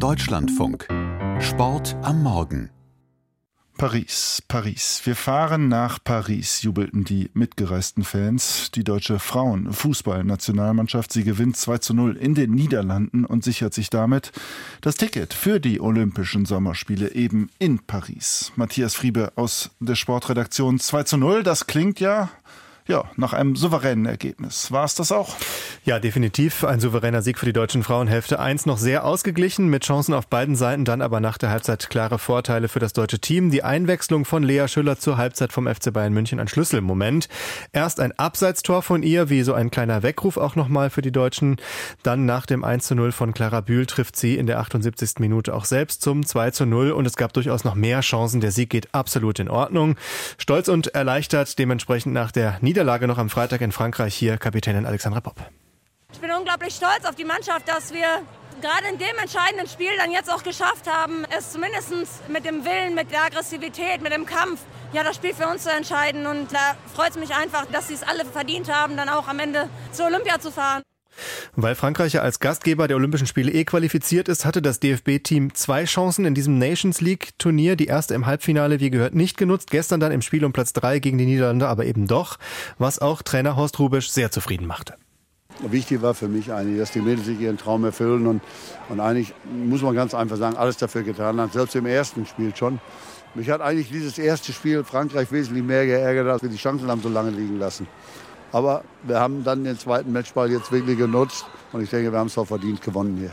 Deutschlandfunk. Sport am Morgen. Paris, Paris. Wir fahren nach Paris, jubelten die mitgereisten Fans. Die deutsche Frauenfußballnationalmannschaft, sie gewinnt 2 zu 0 in den Niederlanden und sichert sich damit das Ticket für die Olympischen Sommerspiele eben in Paris. Matthias Friebe aus der Sportredaktion 2 zu 0, das klingt ja ja, nach einem souveränen Ergebnis. War es das auch? Ja, definitiv ein souveräner Sieg für die deutschen Frauen. Hälfte 1 noch sehr ausgeglichen, mit Chancen auf beiden Seiten, dann aber nach der Halbzeit klare Vorteile für das deutsche Team. Die Einwechslung von Lea Schüller zur Halbzeit vom FC Bayern München ein Schlüsselmoment. Erst ein Abseitstor von ihr, wie so ein kleiner Weckruf auch nochmal für die Deutschen. Dann nach dem 1 zu 0 von Clara Bühl trifft sie in der 78. Minute auch selbst zum 2 zu 0 und es gab durchaus noch mehr Chancen. Der Sieg geht absolut in Ordnung. Stolz und erleichtert dementsprechend nach der Niederlage Niederlage noch am Freitag in Frankreich. Hier Kapitänin Alexandra Popp. Ich bin unglaublich stolz auf die Mannschaft, dass wir gerade in dem entscheidenden Spiel dann jetzt auch geschafft haben, es zumindest mit dem Willen, mit der Aggressivität, mit dem Kampf, ja, das Spiel für uns zu entscheiden. Und da freut es mich einfach, dass sie es alle verdient haben, dann auch am Ende zur Olympia zu fahren. Weil Frankreich ja als Gastgeber der Olympischen Spiele eh qualifiziert ist, hatte das DFB-Team zwei Chancen in diesem Nations League-Turnier. Die erste im Halbfinale, wie gehört, nicht genutzt. Gestern dann im Spiel um Platz drei gegen die Niederlande, aber eben doch, was auch Trainer Horst Rubisch sehr zufrieden machte. Wichtig war für mich eigentlich, dass die Mädels sich ihren Traum erfüllen und, und eigentlich muss man ganz einfach sagen, alles dafür getan hat, selbst im ersten Spiel schon. Mich hat eigentlich dieses erste Spiel Frankreich wesentlich mehr geärgert, als wir die Chancen haben so lange liegen lassen. Aber wir haben dann den zweiten Matchball jetzt wirklich genutzt und ich denke, wir haben es auch verdient gewonnen hier.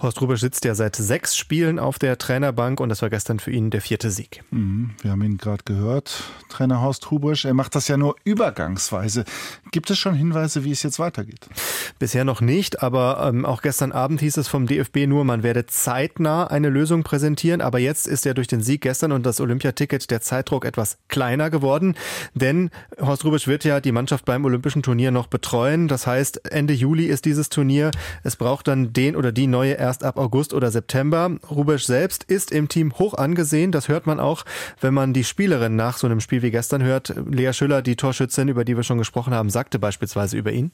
Horst Rubisch sitzt ja seit sechs Spielen auf der Trainerbank und das war gestern für ihn der vierte Sieg. Mhm, wir haben ihn gerade gehört, Trainer Horst Rubisch. Er macht das ja nur übergangsweise. Gibt es schon Hinweise, wie es jetzt weitergeht? Bisher noch nicht, aber ähm, auch gestern Abend hieß es vom DFB nur, man werde zeitnah eine Lösung präsentieren. Aber jetzt ist ja durch den Sieg gestern und das Olympiaticket der Zeitdruck etwas kleiner geworden, denn Horst Rubisch wird ja die Mannschaft beim Olympischen Turnier noch betreuen. Das heißt, Ende Juli ist dieses Turnier. Es braucht dann den oder die neue erst ab August oder September. Rubesch selbst ist im Team hoch angesehen. Das hört man auch, wenn man die Spielerin nach so einem Spiel wie gestern hört. Lea Schüller, die Torschützin, über die wir schon gesprochen haben, sagte beispielsweise über ihn.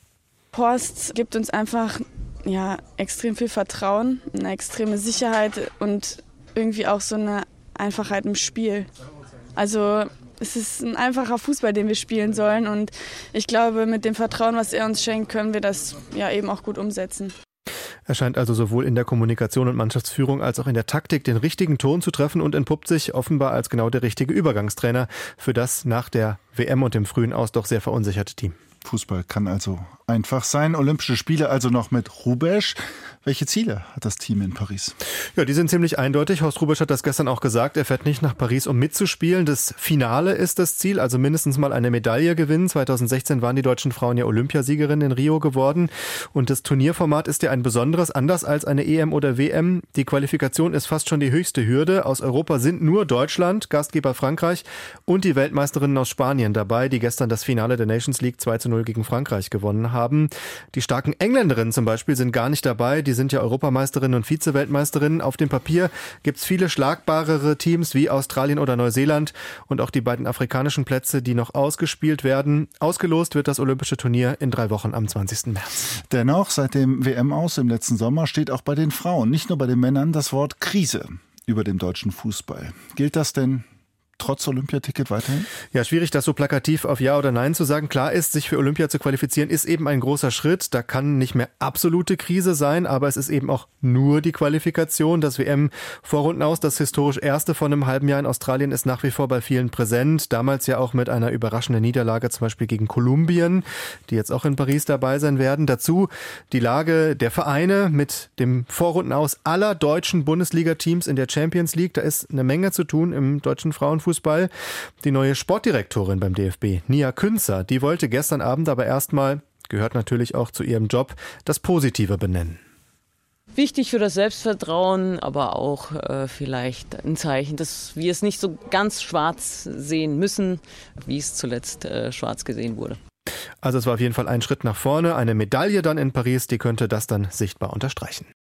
Horst gibt uns einfach ja, extrem viel Vertrauen, eine extreme Sicherheit und irgendwie auch so eine Einfachheit im Spiel. Also es ist ein einfacher Fußball, den wir spielen sollen und ich glaube, mit dem Vertrauen, was er uns schenkt, können wir das ja eben auch gut umsetzen. Er scheint also sowohl in der Kommunikation und Mannschaftsführung als auch in der Taktik den richtigen Ton zu treffen und entpuppt sich offenbar als genau der richtige Übergangstrainer für das nach der WM und dem frühen Aus doch sehr verunsicherte Team. Fußball kann also einfach sein. Olympische Spiele also noch mit Rubesch. Welche Ziele hat das Team in Paris? Ja, die sind ziemlich eindeutig. Horst Rubesch hat das gestern auch gesagt. Er fährt nicht nach Paris, um mitzuspielen. Das Finale ist das Ziel, also mindestens mal eine Medaille gewinnen. 2016 waren die deutschen Frauen ja Olympiasiegerinnen in Rio geworden. Und das Turnierformat ist ja ein besonderes, anders als eine EM oder WM. Die Qualifikation ist fast schon die höchste Hürde. Aus Europa sind nur Deutschland, Gastgeber Frankreich und die Weltmeisterinnen aus Spanien dabei, die gestern das Finale der Nations League 2 zu 0 gegen Frankreich gewonnen haben. Die starken Engländerinnen zum Beispiel sind gar nicht dabei. Die sind ja Europameisterinnen und Vize-Weltmeisterinnen. Auf dem Papier gibt es viele schlagbarere Teams wie Australien oder Neuseeland und auch die beiden afrikanischen Plätze, die noch ausgespielt werden. Ausgelost wird das Olympische Turnier in drei Wochen am 20. März. Dennoch, seit dem WM aus im letzten Sommer steht auch bei den Frauen, nicht nur bei den Männern, das Wort Krise über dem deutschen Fußball. Gilt das denn trotz Olympiaticket weiterhin? Ja, schwierig, das so plakativ auf Ja oder Nein zu sagen. Klar ist, sich für Olympia zu qualifizieren, ist eben ein großer Schritt. Da kann nicht mehr absolute Krise sein, aber es ist eben auch nur die Qualifikation. Das WM-Vorrunden aus, das historisch erste von einem halben Jahr in Australien, ist nach wie vor bei vielen präsent. Damals ja auch mit einer überraschenden Niederlage, zum Beispiel gegen Kolumbien, die jetzt auch in Paris dabei sein werden. Dazu die Lage der Vereine mit dem Vorrunden aus aller deutschen Bundesliga-Teams in der Champions League. Da ist eine Menge zu tun im deutschen Frauenfußball. Fußball. Die neue Sportdirektorin beim DFB, Nia Künzer, die wollte gestern Abend aber erstmal, gehört natürlich auch zu ihrem Job, das Positive benennen. Wichtig für das Selbstvertrauen, aber auch äh, vielleicht ein Zeichen, dass wir es nicht so ganz schwarz sehen müssen, wie es zuletzt äh, schwarz gesehen wurde. Also es war auf jeden Fall ein Schritt nach vorne. Eine Medaille dann in Paris, die könnte das dann sichtbar unterstreichen.